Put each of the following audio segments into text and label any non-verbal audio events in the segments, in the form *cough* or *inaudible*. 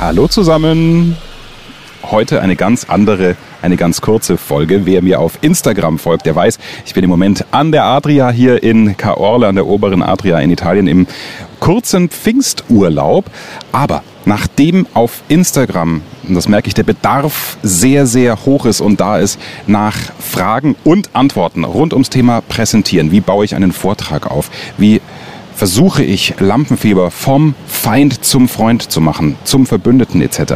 Hallo zusammen. Heute eine ganz andere, eine ganz kurze Folge. Wer mir auf Instagram folgt, der weiß, ich bin im Moment an der Adria hier in Caorle, an der oberen Adria in Italien im kurzen Pfingsturlaub. Aber nachdem auf Instagram, und das merke ich, der Bedarf sehr, sehr hoch ist und da ist nach Fragen und Antworten rund ums Thema Präsentieren. Wie baue ich einen Vortrag auf? Wie versuche ich Lampenfieber vom Feind zum Freund zu machen, zum Verbündeten etc.,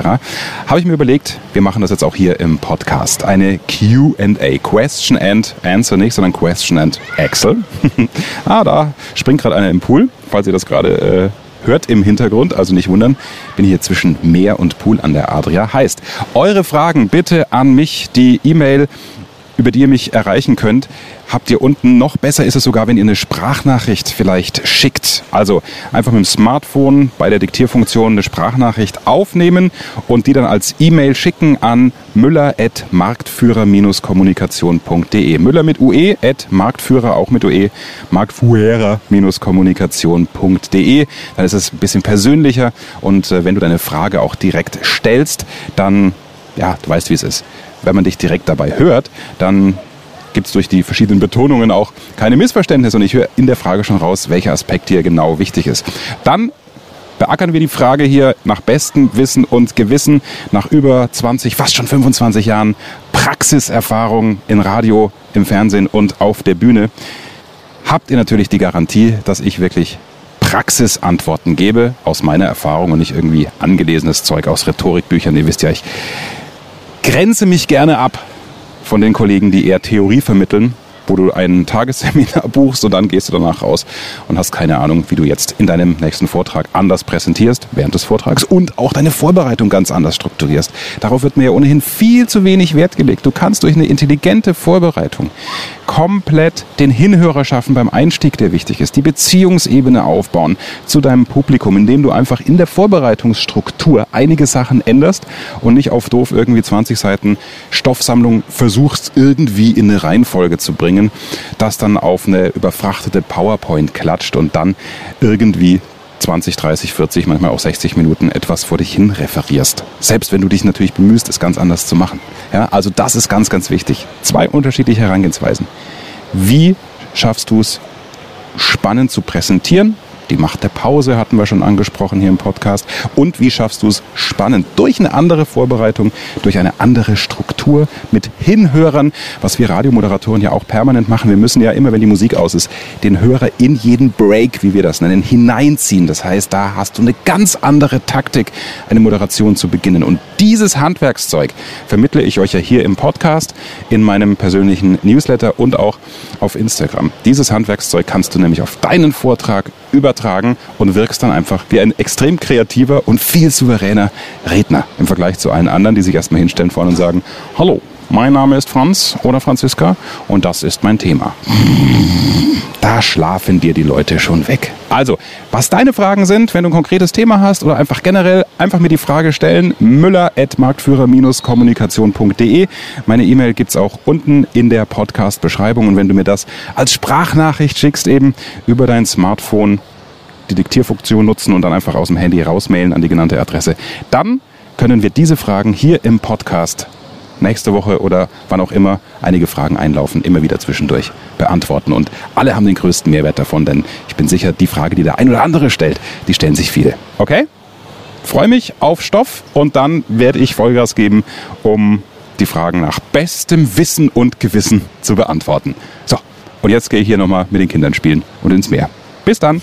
habe ich mir überlegt, wir machen das jetzt auch hier im Podcast. Eine QA, Question and Answer nicht, sondern Question and Excel. *laughs* ah, da springt gerade einer im Pool, falls ihr das gerade äh, hört im Hintergrund, also nicht wundern, bin hier zwischen Meer und Pool an der Adria. Heißt, eure Fragen bitte an mich, die E-Mail über die ihr mich erreichen könnt, habt ihr unten. Noch besser ist es sogar, wenn ihr eine Sprachnachricht vielleicht schickt. Also einfach mit dem Smartphone bei der Diktierfunktion eine Sprachnachricht aufnehmen und die dann als E-Mail schicken an müller.marktführer-kommunikation.de. Müller mit UE, at Marktführer auch mit UE, marktführer-kommunikation.de. Dann ist es ein bisschen persönlicher und äh, wenn du deine Frage auch direkt stellst, dann, ja, du weißt, wie es ist wenn man dich direkt dabei hört, dann gibt es durch die verschiedenen Betonungen auch keine Missverständnisse und ich höre in der Frage schon raus, welcher Aspekt hier genau wichtig ist. Dann beackern wir die Frage hier nach bestem Wissen und Gewissen, nach über 20, fast schon 25 Jahren Praxiserfahrung in Radio, im Fernsehen und auf der Bühne. Habt ihr natürlich die Garantie, dass ich wirklich Praxisantworten gebe aus meiner Erfahrung und nicht irgendwie angelesenes Zeug aus Rhetorikbüchern. Ihr wisst ja, ich grenze mich gerne ab von den Kollegen, die eher Theorie vermitteln wo du ein Tagesseminar *laughs* buchst und dann gehst du danach raus und hast keine Ahnung, wie du jetzt in deinem nächsten Vortrag anders präsentierst während des Vortrags und auch deine Vorbereitung ganz anders strukturierst. Darauf wird mir ja ohnehin viel zu wenig Wert gelegt. Du kannst durch eine intelligente Vorbereitung komplett den Hinhörer schaffen beim Einstieg, der wichtig ist, die Beziehungsebene aufbauen zu deinem Publikum, indem du einfach in der Vorbereitungsstruktur einige Sachen änderst und nicht auf doof irgendwie 20 Seiten Stoffsammlung versuchst irgendwie in eine Reihenfolge zu bringen bringen, das dann auf eine überfrachtete PowerPoint klatscht und dann irgendwie 20, 30, 40, manchmal auch 60 Minuten etwas vor dich hin referierst. Selbst wenn du dich natürlich bemühst, es ganz anders zu machen. Ja, also das ist ganz, ganz wichtig. Zwei unterschiedliche Herangehensweisen. Wie schaffst du es, spannend zu präsentieren die Macht der Pause hatten wir schon angesprochen hier im Podcast. Und wie schaffst du es spannend durch eine andere Vorbereitung, durch eine andere Struktur mit Hinhörern, was wir Radiomoderatoren ja auch permanent machen. Wir müssen ja immer, wenn die Musik aus ist, den Hörer in jeden Break, wie wir das nennen, hineinziehen. Das heißt, da hast du eine ganz andere Taktik, eine Moderation zu beginnen. Und dieses Handwerkszeug vermittle ich euch ja hier im Podcast, in meinem persönlichen Newsletter und auch auf Instagram. Dieses Handwerkszeug kannst du nämlich auf deinen Vortrag übertragen und wirkst dann einfach wie ein extrem kreativer und viel souveräner Redner im Vergleich zu allen anderen, die sich erstmal hinstellen vorne und sagen, hallo, mein Name ist Franz oder Franziska und das ist mein Thema. Da schlafen dir die Leute schon weg. Also, was deine Fragen sind, wenn du ein konkretes Thema hast oder einfach generell, einfach mir die Frage stellen. müller.marktführer-kommunikation.de. Meine E-Mail gibt es auch unten in der Podcast-Beschreibung. Und wenn du mir das als Sprachnachricht schickst, eben über dein Smartphone, die Diktierfunktion nutzen und dann einfach aus dem Handy rausmailen an die genannte Adresse, dann können wir diese Fragen hier im Podcast nächste Woche oder wann auch immer einige Fragen einlaufen, immer wieder zwischendurch beantworten. Und alle haben den größten Mehrwert davon, denn ich bin sicher, die Frage, die der ein oder andere stellt, die stellen sich viele. Okay? Freue mich auf Stoff und dann werde ich Vollgas geben, um die Fragen nach bestem Wissen und Gewissen zu beantworten. So, und jetzt gehe ich hier nochmal mit den Kindern spielen und ins Meer. Bis dann!